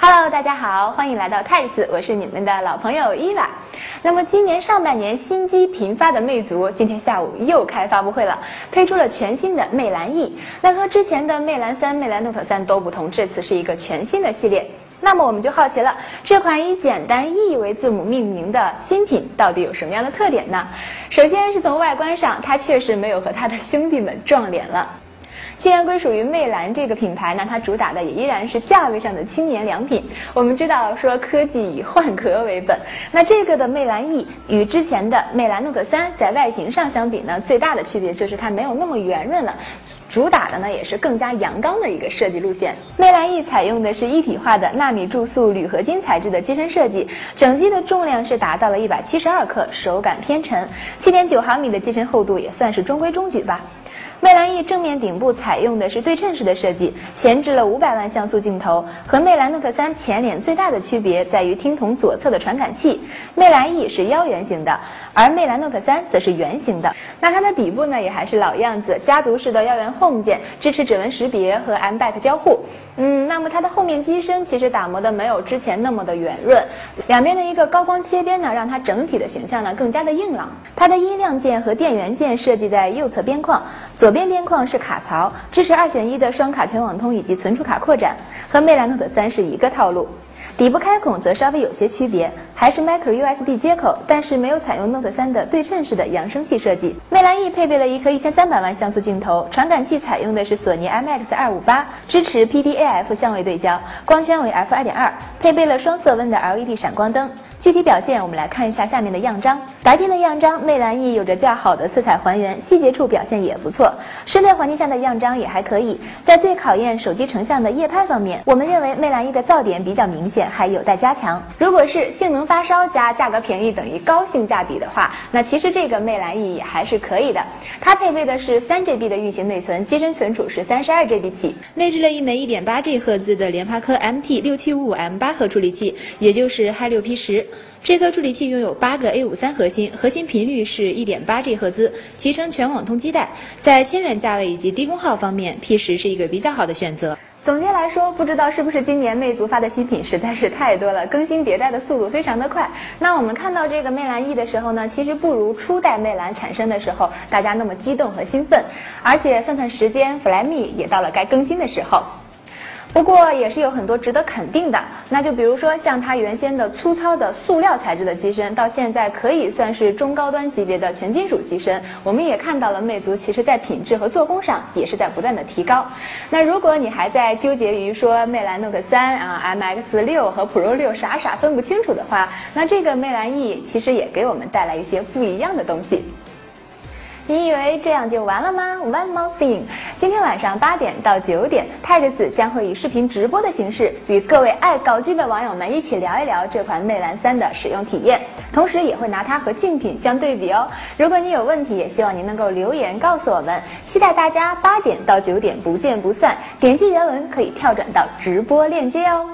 Hello，大家好，欢迎来到泰斯，我是你们的老朋友伊娃。那么今年上半年新机频发的魅族，今天下午又开发布会了，推出了全新的魅蓝 E。那和之前的魅蓝三、魅蓝 Note 三都不同，这次是一个全新的系列。那么我们就好奇了，这款以简单 E 为字母命名的新品到底有什么样的特点呢？首先是从外观上，它确实没有和它的兄弟们撞脸了。既然归属于魅蓝这个品牌，那它主打的也依然是价位上的青年良品。我们知道说科技以换壳为本，那这个的魅蓝 E 与之前的魅蓝 Note 三在外形上相比呢，最大的区别就是它没有那么圆润了，主打的呢也是更加阳刚的一个设计路线。魅蓝 E 采用的是一体化的纳米注塑铝合金材质的机身设计，整机的重量是达到了一百七十二克，手感偏沉，七点九毫米的机身厚度也算是中规中矩吧。魅蓝 E 正面顶部采用的是对称式的设计，前置了五百万像素镜头。和魅蓝 Note 三前脸最大的区别在于听筒左侧的传感器，魅蓝 E 是腰圆形的，而魅蓝 Note 三则是圆形的。那它的底部呢，也还是老样子，家族式的腰圆 Home 键，支持指纹识别和 M Back 交互。嗯，那么它的后面机身其实打磨的没有之前那么的圆润，两边的一个高光切边呢，让它整体的形象呢更加的硬朗。它的音量键和电源键设计在右侧边框，左边边框是卡槽，支持二选一的双卡全网通以及存储卡扩展，和魅蓝 Note 三是一个套路。底部开孔则稍微有些区别，还是 Micro USB 接口，但是没有采用 Note 3的对称式的扬声器设计。魅蓝 E 配备了一颗一千三百万像素镜头，传感器采用的是索尼 IMX 二五八，支持 PDAF 相位对焦，光圈为 f 二点二，配备了双色温的 LED 闪光灯。具体表现，我们来看一下下面的样张。白天的样张，魅蓝 E 有着较好的色彩还原，细节处表现也不错。室内环境下的样张也还可以。在最考验手机成像的夜拍方面，我们认为魅蓝 E 的噪点比较明显，还有待加强。如果是性能发烧加价格便宜等于高性价比的话，那其实这个魅蓝 E 也还是可以的。它配备的是三 GB 的运行内存，机身存储是三十二 GB 起，内置了一枚一点八 G 赫兹的联发科 MT 六七五五 M 八核处理器，也就是嗨六 P 十。这颗处理器拥有八个 A 五三核心，核心频率是一点八 G 赫兹，集成全网通基带。在千元价位以及低功耗方面，P 十是一个比较好的选择。总结来说，不知道是不是今年魅族发的新品实在是太多了，更新迭代的速度非常的快。那我们看到这个魅蓝 E 的时候呢，其实不如初代魅蓝产生的时候大家那么激动和兴奋。而且算算时间，Flyme 也到了该更新的时候。不过也是有很多值得肯定的，那就比如说像它原先的粗糙的塑料材质的机身，到现在可以算是中高端级别的全金属机身。我们也看到了魅族其实在品质和做工上也是在不断的提高。那如果你还在纠结于说魅蓝 Note 三啊、MX 六和 Pro 六傻傻分不清楚的话，那这个魅蓝 E 其实也给我们带来一些不一样的东西。你以为这样就完了吗？One more thing，今天晚上八点到九点，Tags 将会以视频直播的形式与各位爱搞机的网友们一起聊一聊这款魅蓝三的使用体验，同时也会拿它和竞品相对比哦。如果你有问题，也希望您能够留言告诉我们。期待大家八点到九点不见不散。点击原文可以跳转到直播链接哦。